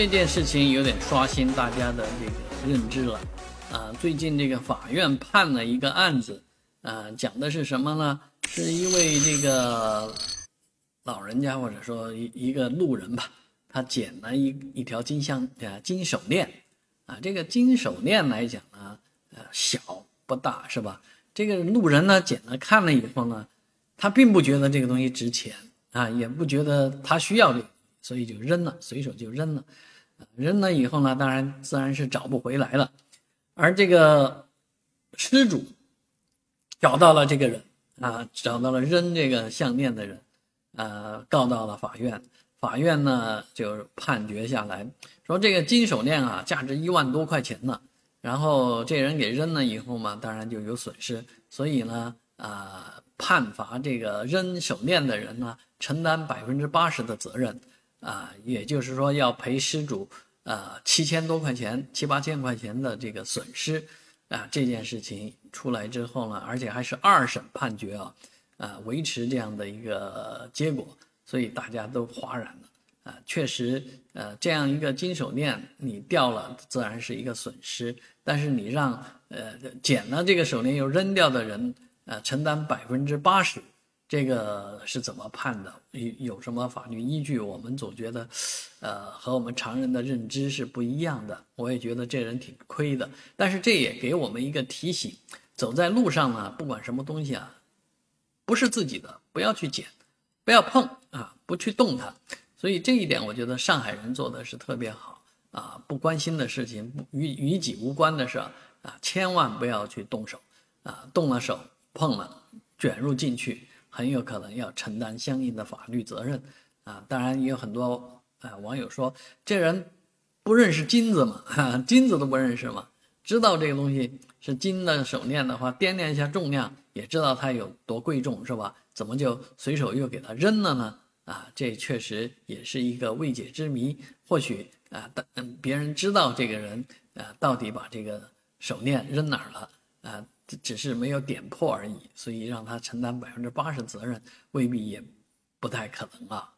这件事情有点刷新大家的这个认知了，啊，最近这个法院判了一个案子，啊，讲的是什么呢？是一位这个老人家或者说一一个路人吧，他捡了一一条金项啊金手链，啊，这个金手链来讲呢，呃，小不大是吧？这个路人呢捡了看了以后呢，他并不觉得这个东西值钱啊，也不觉得他需要这个，所以就扔了，随手就扔了。扔了以后呢，当然自然是找不回来了。而这个失主找到了这个人啊，找到了扔这个项链的人，呃，告到了法院。法院呢就判决下来说，这个金手链啊，价值一万多块钱呢。然后这人给扔了以后嘛，当然就有损失。所以呢，啊，判罚这个扔手链的人呢，承担百分之八十的责任。啊，也就是说要赔失主，呃，七千多块钱，七八千块钱的这个损失，啊，这件事情出来之后呢，而且还是二审判决啊，啊，维持这样的一个结果，所以大家都哗然了，啊，确实，呃，这样一个金手链你掉了，自然是一个损失，但是你让呃捡了这个手链又扔掉的人，呃，承担百分之八十。这个是怎么判的？有有什么法律依据？我们总觉得，呃，和我们常人的认知是不一样的。我也觉得这人挺亏的，但是这也给我们一个提醒：走在路上呢，不管什么东西啊，不是自己的，不要去捡，不要碰啊，不去动它。所以这一点，我觉得上海人做的是特别好啊，不关心的事情，不与与己无关的事啊，千万不要去动手啊，动了手碰了，卷入进去。很有可能要承担相应的法律责任，啊，当然也有很多啊网友说这人不认识金子嘛，金子都不认识嘛，知道这个东西是金的手链的话，掂量一下重量，也知道它有多贵重，是吧？怎么就随手又给它扔了呢？啊，这确实也是一个未解之谜。或许啊，但，别人知道这个人啊到底把这个手链扔哪儿了啊？只是没有点破而已，所以让他承担百分之八十责任，未必也不太可能啊。